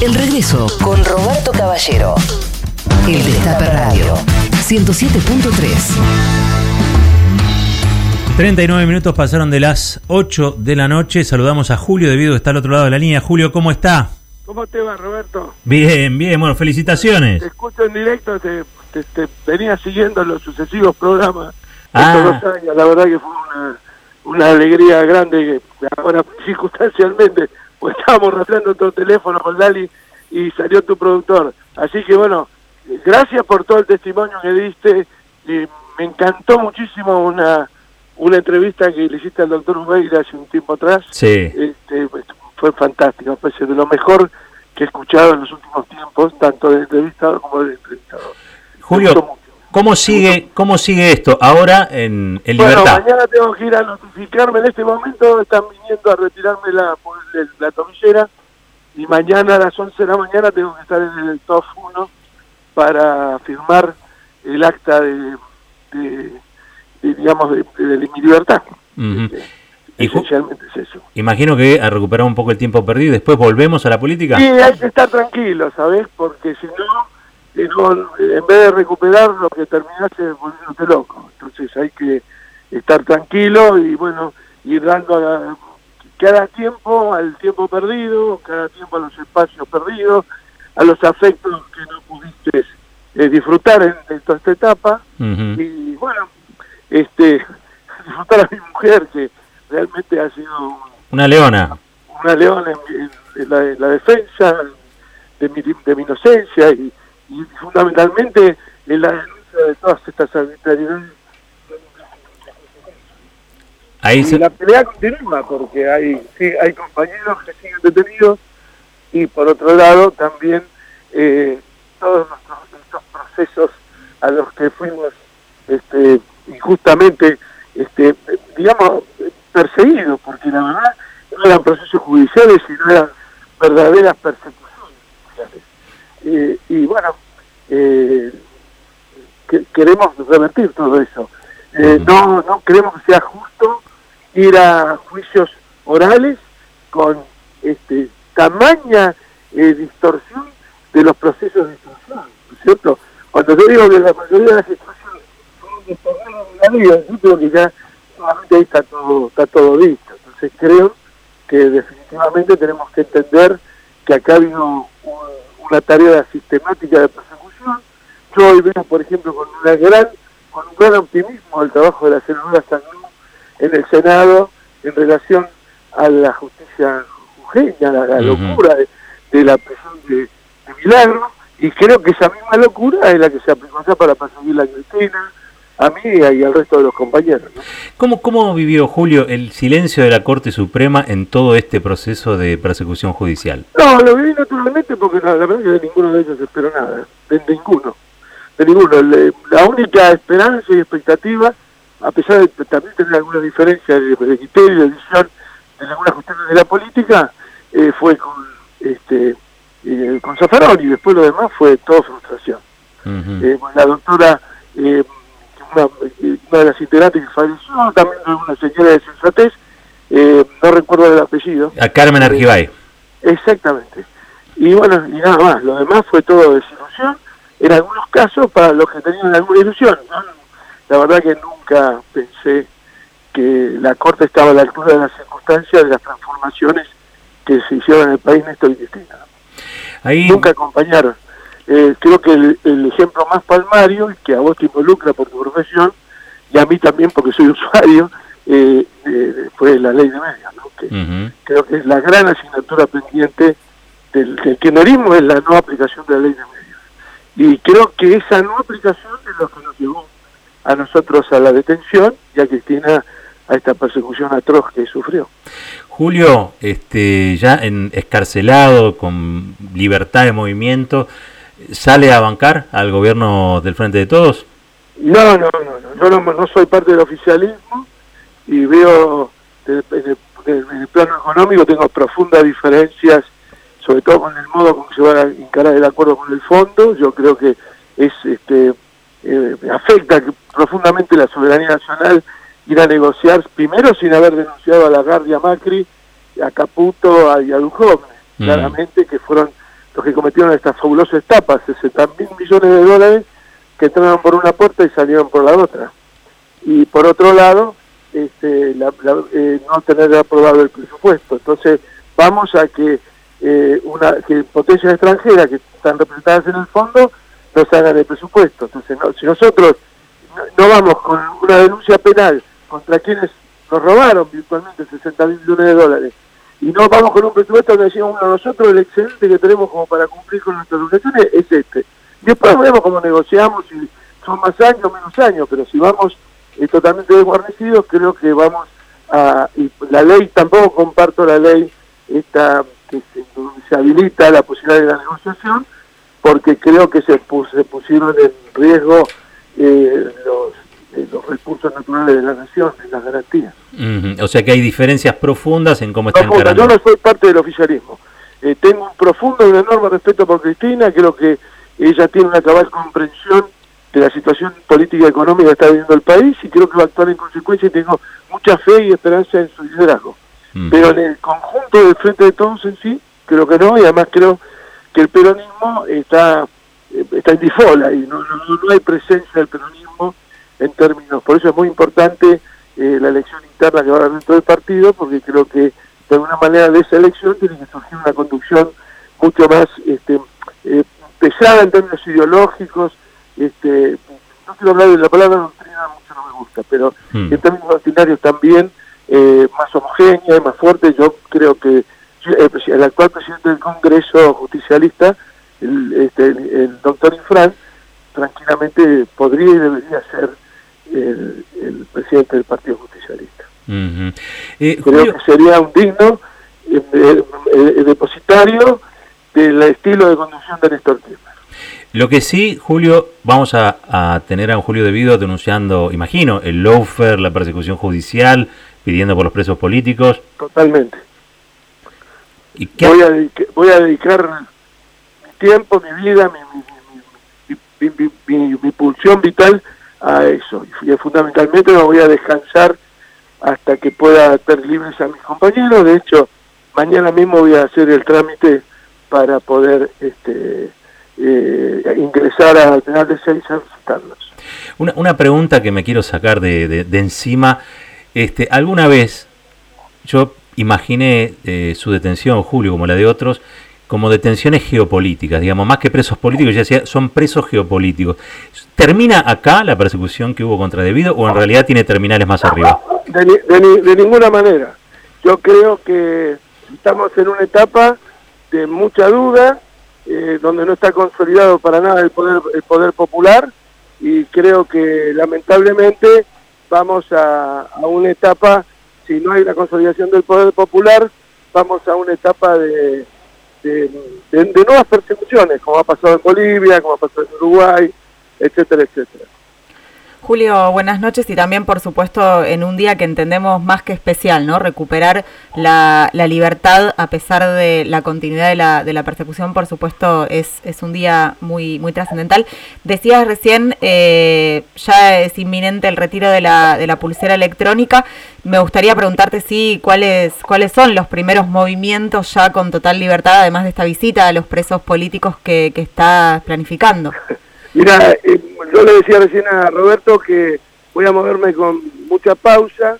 El regreso con Roberto Caballero. El Destape Radio 107.3. 39 minutos pasaron de las 8 de la noche. Saludamos a Julio debido a estar al otro lado de la línea. Julio, ¿cómo está? ¿Cómo te va, Roberto? Bien, bien, bueno, felicitaciones. Te escucho en directo, te, te- te venía siguiendo los sucesivos programas Ah. estos dos años. La verdad que fue una, una alegría grande que ahora circunstancialmente, pues estábamos rastreando tu teléfono con Lali y salió tu productor. Así que bueno, gracias por todo el testimonio que diste. Y me encantó muchísimo una, una entrevista que le hiciste al doctor Ubeira hace un tiempo atrás. Sí. Este, pues, fue fantástico, me parece de lo mejor que he escuchado en los últimos tiempos, tanto de entrevistado como de entrevistador. Julio. ¿Cómo sigue, cómo sigue esto ahora en, en Bueno, Libertad? mañana tengo que ir a notificarme. En este momento están viniendo a retirarme la, la tomillera y mañana a las 11 de la mañana tengo que estar en el TOF 1 para firmar el acta de, de- de, digamos, de, de mi libertad. Este, Y ju- Esencialmente es eso. Imagino que a recuperar un poco el tiempo perdido y después volvemos a la política. Sí, hay que estar tranquilo, ¿sabes? Porque si no, no, en vez de recuperar lo que terminaste volviéndote loco. Entonces hay que estar tranquilo y bueno, ir dando a- cada tiempo al tiempo perdido, cada tiempo a los espacios perdidos, a los afectos que no pudiste eh, disfrutar en, en toda esta etapa y bueno, este disfrutar a mi mujer que realmente ha sido un, Una leona. una leona en, en- en la, en la defensa de mi, de mi inocencia y, y fundamentalmente en la denuncia de todas estas arbitrariedades. Ahí Y se- la pelea continúa porque hay, sí, hay compañeros que siguen detenidos y por otro lado también eh, todos nuestros, estos procesos a los que fuimos este, injustamente, este, digamos, perseguidos, porque la verdad no eran procesos judiciales, sino eran verdaderas persecuciones. Eh, y bueno, eh, que- queremos revertir todo eso. Eh, no, no creemos que sea justo ir a juicios orales con este tamaña eh, distorsión de los procesos de instrucción, ¿no es cierto? Cuando yo digo que la mayoría de las instrucciones son un destornillo de la vida, yo creo que ya solamente ahí está todo, está todo dicho. Entonces creo que definitivamente tenemos que entender que acá ha habido un- una tarea sistemática de persecución. Yo hoy veo, por ejemplo, con una gran, con un gran optimismo el trabajo de la senadora Sanú en el Senado en relación a la justicia jujeña, la, la locura de, de la prisión de, de Milagro, y creo que esa misma locura es la que se aplicó acá para perseguir a Cristina, a mí y al resto de los compañeros. ¿no? ¿Cómo, ¿Cómo vivió Julio el silencio de la Corte Suprema en todo este proceso de persecución judicial? No, lo viví naturalmente porque la, la verdad que de ninguno de ellos espero nada, de, ninguno, de ninguno. Le- la única esperanza y expectativa, a pesar de también tener algunas diferencias de, de criterio, de visión en algunas cuestiones de la política, eh, fue con este eh, con Zaffaroni y después lo demás fue todo frustración. Eh, la doctora, eh, una, eh, una de las integrantes que falleció, también una señora de sensatez, eh, no recuerdo el apellido, A Carmen Argibay. Exactamente. Y bueno, y nada más, lo demás fue todo desilusión, en algunos casos para los que tenían alguna ilusión. ¿no? La verdad que nunca pensé que la Corte estaba a la altura de las circunstancias de las transformaciones que se hicieron en el país Néstor y Cristina. Ahí, Nunca acompañaron. Eh, creo que el, el ejemplo más palmario, que a vos te involucra por tu profesión, y a mí también porque soy usuario, eh, eh, fue la ley de medios, ¿no? que, creo que es la gran asignatura pendiente del, del kirchnerismo es la no aplicación de la ley de medios. Y creo que esa no aplicación es lo que nos llevó a nosotros a la detención y a Cristina a esta persecución atroz que sufrió. Julio, este, ya en, escarcelado, con libertad de movimiento, ¿sale a bancar al gobierno del Frente de Todos? No, no, no, no. yo no, no soy parte del oficialismo y veo en el, plano económico tengo profundas diferencias, sobre todo con el modo como se va a encarar el acuerdo con el fondo. Yo creo que es este eh, afecta profundamente la soberanía nacional ir a negociar primero sin haber denunciado a la Guardia Macri, a Caputo a, y a Duhovne, Mm. claramente que fueron los que cometieron estas fabulosas etapas, 60 mil millones de dólares que entraron por una puerta y salieron por la otra. Y por otro lado, este, eh, no tener aprobado el presupuesto. Entonces, vamos a que, eh, una, que potencias extranjeras que están representadas en el fondo nos hagan el presupuesto. Entonces, si nosotros no, vamos con una denuncia penal contra quienes nos robaron virtualmente 60 mil millones de dólares y no vamos con un presupuesto donde decimos, bueno, nosotros el excedente que tenemos como para cumplir con nuestras obligaciones es este. Después vemos cómo negociamos, si son más años menos años, pero si vamos eh, totalmente desguarnecidos, creo que vamos a... Y la ley, tampoco comparto la ley esta que se, habilita la posibilidad de la negociación, porque creo que se, se pusieron en riesgo eh, los los recursos naturales de la nación, en las garantías. O sea que hay diferencias profundas en cómo están Yo no soy parte del oficialismo. Eh, tengo un profundo y un enorme respeto por Cristina, creo que ella tiene una cabal comprensión de la situación política y económica que está viviendo el país y creo que va a actuar en consecuencia y tengo mucha fe y esperanza en su liderazgo. Pero en el conjunto del Frente de Todos en sí, creo que no, y además creo que el peronismo está, eh, está en difola y no, no, no hay presencia del peronismo en términos, por eso es muy importante eh, la elección interna que va a haber dentro del partido, porque creo que de alguna manera de esa elección tiene que surgir una conducción mucho más este, eh, pesada en términos ideológicos, este, no quiero hablar de la palabra doctrina, mucho no me gusta, pero hmm. en términos doctrinarios también eh, más homogénea y más fuerte, yo creo que el, actual presidente del Congreso justicialista, el, este, el doctor Infran, tranquilamente podría y debería ser el, presidente del Partido Justicialista. Eh, Creo que sería un digno eh, eh, depositario del estilo de conducción de Néstor Kirchner. Lo que sí, Julio, vamos a, tener a un Julio Devido denunciando, imagino, el loafer, la persecución judicial, pidiendo por los presos políticos. Totalmente. ¿Y voy, a voy a dedicar mi tiempo, mi vida, mi, mi, mi pulsión vital a eso. Y fundamentalmente me voy a descansar hasta que pueda tener libres a mis compañeros. De hecho, mañana mismo voy a hacer el trámite para poder este, eh, ingresar al penal de seis a visitarlos. Una, una pregunta que me quiero sacar de, de, encima. Este, ¿Alguna vez yo imaginé eh, su detención, Julio, como la de otros, como detenciones geopolíticas, digamos, más que presos políticos, ya decía, son presos geopolíticos. ¿Termina acá la persecución que hubo contra Debido o en realidad tiene terminales más arriba? De, ninguna manera. Yo creo que estamos en una etapa de mucha duda, eh, donde no está consolidado para nada el poder, el poder popular y creo que lamentablemente vamos a, a una etapa, si no hay la consolidación del poder popular, vamos a una etapa de de, nuevas persecuciones, como ha pasado en Bolivia, como ha pasado en Uruguay, etcétera, etcétera. Julio, buenas noches y también, por supuesto, en un día que entendemos más que especial, ¿no? Recuperar la, libertad a pesar de la continuidad de la, de la persecución, por supuesto, es, es un día muy, muy trascendental. Decías recién, eh, ya es inminente el retiro de la, de la pulsera electrónica. Me gustaría preguntarte si cuáles, cuáles son los primeros movimientos ya con total libertad, además de esta visita a los presos políticos que, que estás planificando. Mira, eh, yo le decía recién a Roberto que voy a moverme con mucha pausa,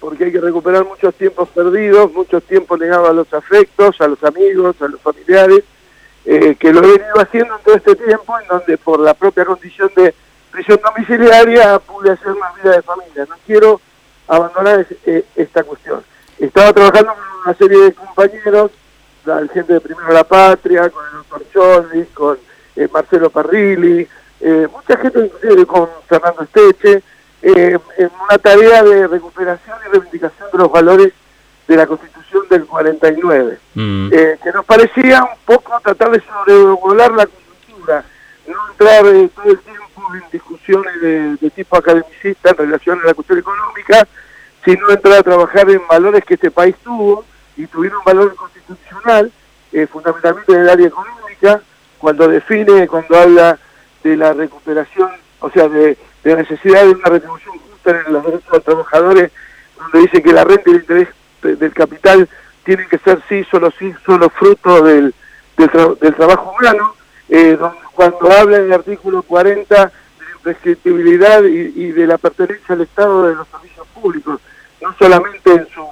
porque hay que recuperar muchos tiempos perdidos, muchos tiempos negados a los afectos, a los amigos, a los familiares, eh, que lo he venido haciendo en todo este tiempo, en donde por la propia condición de prisión domiciliaria pude hacer más vida de familia. No quiero abandonar eh, esta cuestión. Estaba trabajando con una serie de compañeros, la gente de Primero la Patria, con el doctor Chollis, con eh, Marcelo Parrilli, eh, mucha gente inclusive con Fernando Esteche, eh, en una tarea de recuperación y reivindicación de los valores de la Constitución del 49, mm. que nos parecía un poco tratar de sobrevolar la cultura, no entrar todo el tiempo en discusiones de, tipo academicista en relación a la cuestión económica, sino entrar a trabajar en valores que este país tuvo y tuvieron un valor constitucional, fundamentalmente en el área económica, cuando define, cuando habla de la recuperación, o sea, de, la necesidad de una retribución justa en los derechos de los trabajadores, donde dice que la renta y el interés del capital tienen que ser sí, solo sí, solo fruto del, del, trabajo humano, eh, cuando habla en el artículo 40 de la imprescriptibilidad y, de la pertenencia al Estado de los servicios públicos, no solamente en su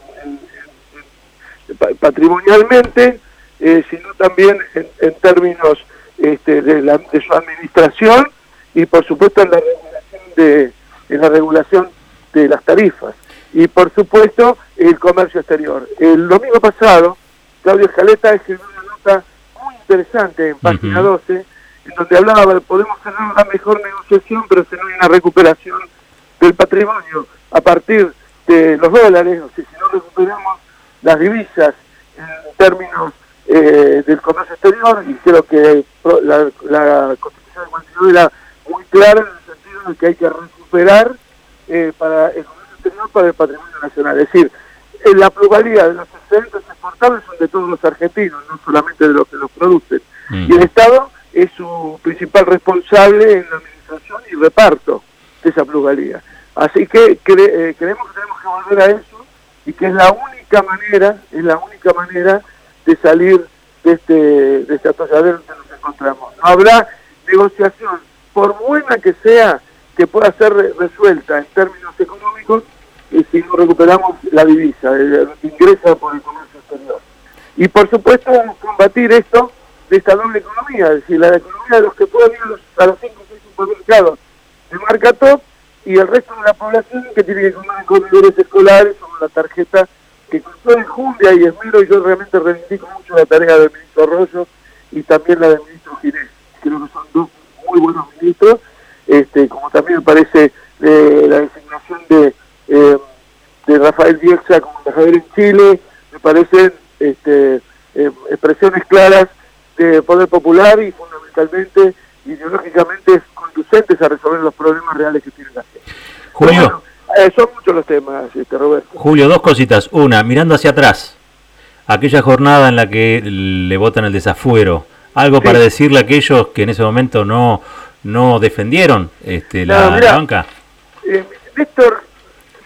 patrimonialmente, eh, sino también en, términos este, de, la, de su administración y por supuesto en la regulación de en la regulación de las tarifas y por supuesto el comercio exterior. El domingo pasado, Claudio Escaleta escribió una nota muy interesante en página 12, en donde hablaba de podemos tener una mejor negociación, pero si no hay una recuperación del patrimonio a partir de los dólares, o sea, si no recuperamos las divisas en términos eh, del comercio exterior, y creo que la, la Constitución de 49 era muy clara en el sentido de que hay que recuperar eh, para el comercio exterior para el patrimonio nacional. Es decir, la pluralidad de los excedentes exportables son de todos los argentinos, no solamente de los que los producen. Mm. Y el Estado es su principal responsable en la administración y reparto de esa pluralidad. Así que eh, creemos que tenemos que volver a eso y que es la única manera, es la única manera de salir de este, de este atolladero en que nos encontramos. No habrá negociación, por buena que sea, que pueda ser resuelta en términos económicos y si no recuperamos la divisa, el, que ingresa por el comercio exterior. Y por supuesto combatir esto de esta doble economía, es decir, la economía de los que pueden ir a los, a cinco o seis supermercados de marca top y el resto de la población que tiene que comer en comedores escolares o la tarjeta que con todo Julia y Esmero, y yo realmente reivindico mucho la tarea del ministro Arroyo y también la del ministro Ginés. Creo que son dos muy buenos ministros, este, como también me parece eh, la designación de, eh, de Rafael Bielsa como embajador en Chile, me parecen este, eh, expresiones claras de poder popular y fundamentalmente ideológicamente conducentes a resolver los problemas reales que tiene la gente. Julio. Son muchos los temas, este, Roberto. Julio, dos cositas. Una, mirando hacia atrás, aquella jornada en la que le votan el desafuero, algo para decirle a aquellos que en ese momento no, no defendieron este, la, banca. Eh, Víctor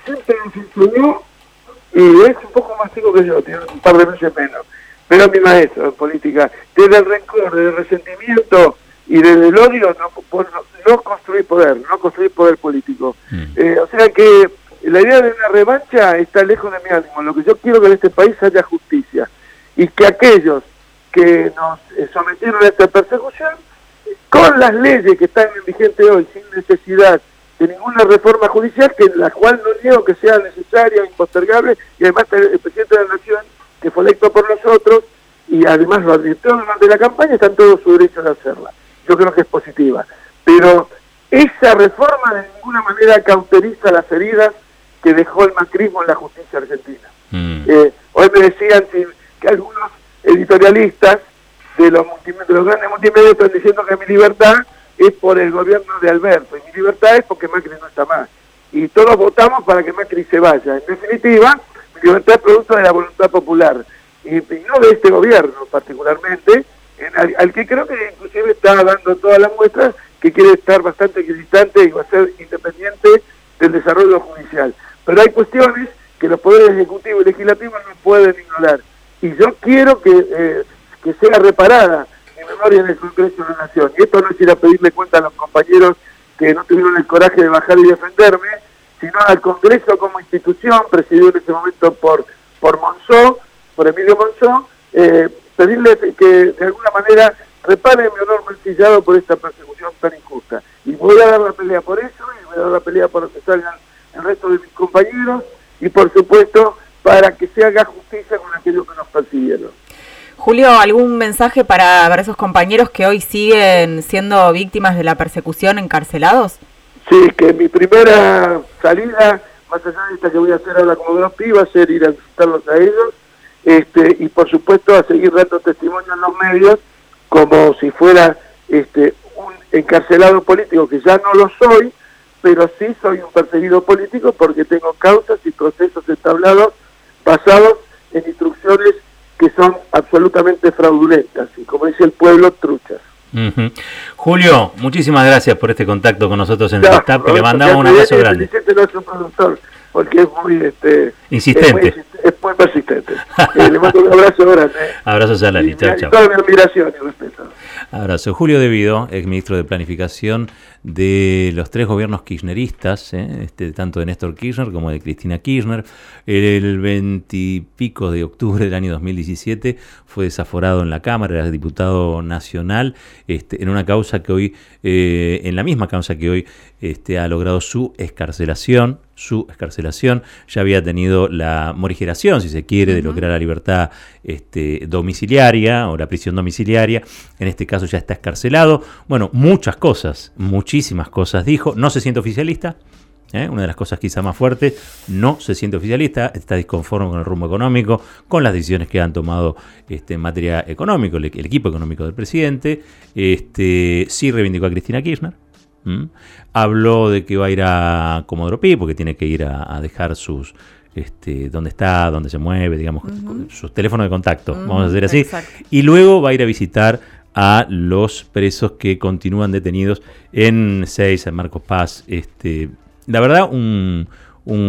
siempre nos influyó y es un poco más chico que yo, tiene un par de meses menos, pero mi maestro en política, desde el rencor, desde el resentimiento y desde el odio no, no, construir poder, no construir poder político. Mm. Eh, o sea que la idea de una revancha está lejos de mi ánimo. Lo que yo quiero que en este país haya justicia y que aquellos que nos sometieron a esta persecución, con las leyes que están en vigente hoy, sin necesidad de ninguna reforma judicial, que la cual no niego que sea necesaria, impostergable, y además el presidente de la Nación, que fue electo por nosotros, y además lo advirtió durante la campaña, están todos su derecho de hacerla yo creo que es positiva. Pero esa reforma de ninguna manera cauteriza las heridas que dejó el macrismo en la justicia argentina. Mm. Eh, hoy me decían que algunos editorialistas de los, de los grandes multimedios están diciendo que mi libertad es por el gobierno de Alberto y mi libertad es porque Macri no está más. Y todos votamos para que Macri se vaya. En definitiva, mi libertad es producto de la voluntad popular y no de este gobierno particularmente, al, que creo que inclusive está dando todas las muestras que quiere estar bastante equidistante y va a ser independiente del desarrollo judicial. Pero hay cuestiones que los poderes ejecutivo y legislativo no pueden ignorar. Y yo quiero que, eh, que sea reparada mi memoria en el Congreso de la Nación. Y esto no es ir a pedirle cuenta a los compañeros que no tuvieron el coraje de bajar y defenderme, sino al Congreso como institución, presidido en ese momento por, por Monzó, por Emilio Monzó, eh, pedirle que de alguna manera repare mi honor mancillado por esta persecución tan injusta. Y voy a dar la pelea por eso, y voy a dar la pelea para que salgan el resto de mis compañeros, y por supuesto para que se haga justicia con aquellos que nos persiguieron. Julio, ¿algún mensaje para, esos compañeros que hoy siguen siendo víctimas de la persecución encarcelados? Sí, que mi primera salida, más allá de esta que voy a hacer ahora como dos va a ser ir a visitarlos a ellos, este, y por supuesto a seguir dando testimonio en los medios como si fuera este, un encarcelado político, que ya no lo soy, pero sí soy un perseguido político porque tengo causas y procesos establados basados en instrucciones que son absolutamente fraudulentas y como dice el pueblo, truchas. Julio, muchísimas gracias por este contacto con nosotros en el staff, le mandamos un abrazo grande. porque es muy este, insistente. Es muy persistentes. Eh, le mando un abrazo grande. Abrazo, Salari. Chao, chao. Toda mi admiración y respeto. Abrazo. Julio Devido, ex ministro de Planificación de los tres gobiernos kirchneristas, ¿eh? este, tanto de Néstor Kirchner como de Cristina Kirchner. El veintipico de octubre del año 2017 fue desaforado en la Cámara, era diputado nacional, este, en una causa que hoy, eh, en la misma causa que hoy este, ha logrado su escarcelación, su escarcelación, ya había tenido la morigeración, si se quiere, de lograr la libertad este, domiciliaria o la prisión domiciliaria, en este caso ya está escarcelado. Bueno, muchas cosas, muchísimas cosas dijo, no se siente oficialista, ¿eh? una de las cosas quizá más fuertes, no se siente oficialista, está disconforme con el rumbo económico, con las decisiones que han tomado este, en materia económica, el, equipo económico del presidente, este, sí reivindicó a Cristina Kirchner, habló de que va a ir a Comodoro Pi, porque tiene que ir a, dejar sus... Este, dónde está, dónde se mueve, digamos, sus teléfonos de contacto, vamos a decir así. Y luego va a ir a visitar a los presos que continúan detenidos en Seis, en Marcos Paz. Este, la verdad, un,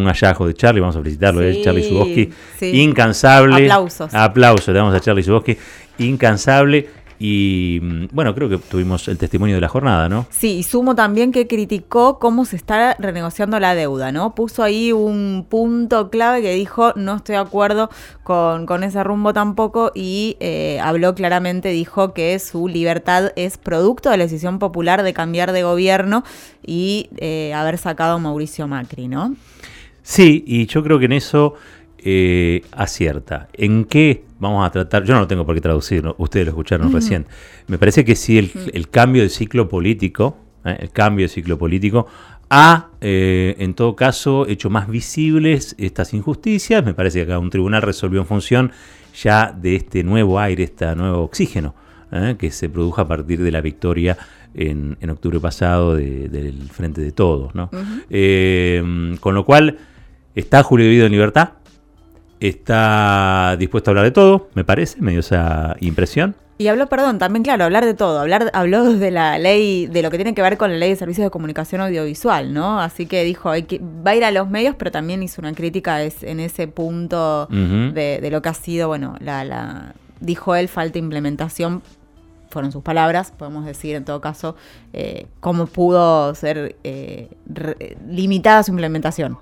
hallazgo de Charlie, vamos a felicitarlo, de Charlie Suboski, incansable. Aplausos. Aplausos le damos a Charlie Suboski, incansable y mm, bueno, creo que tuvimos el testimonio de la jornada, ¿no? Sí, y sumo también que criticó cómo se está renegociando la deuda, ¿no? Puso ahí un punto clave que dijo, no estoy de acuerdo con, ese rumbo tampoco, y eh, habló claramente, dijo que su libertad es producto de la decisión popular de cambiar de gobierno y eh, haber sacado a Mauricio Macri, ¿no? Sí, y yo creo que en eso eh, acierta. ¿En qué vamos a tratar? Yo no lo tengo por qué traducirlo, ustedes lo escucharon recién. Me parece que si el, cambio de ciclo político, eh, el cambio de ciclo político ha, eh, en todo caso, hecho más visibles estas injusticias. Me parece que acá un tribunal resolvió en función ya de este nuevo aire, este nuevo oxígeno que se produjo a partir de la victoria en, octubre pasado del Frente de Todos. con lo cual, está Julio Debido en libertad, está dispuesto a hablar de todo, me parece, me dio esa impresión. Y habló, perdón, también claro, hablar de todo, hablar, habló de la ley, de lo que tiene que ver con la ley de servicios de comunicación audiovisual, ¿no? Así que dijo, hay que, va a ir a los medios, pero también hizo una crítica en ese punto de, lo que ha sido, bueno, la, la, dijo él, falta implementación, fueron sus palabras, podemos decir en todo caso, eh, cómo pudo ser eh, limitada su implementación.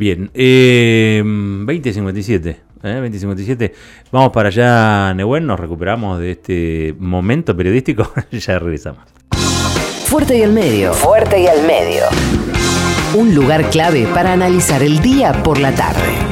Bien, eh, 2057. ¿eh? 2057. Vamos para allá, Nehuen, nos recuperamos de este momento periodístico. ya regresamos. Fuerte y al medio. Fuerte y al medio. Un lugar clave para analizar el día por la tarde.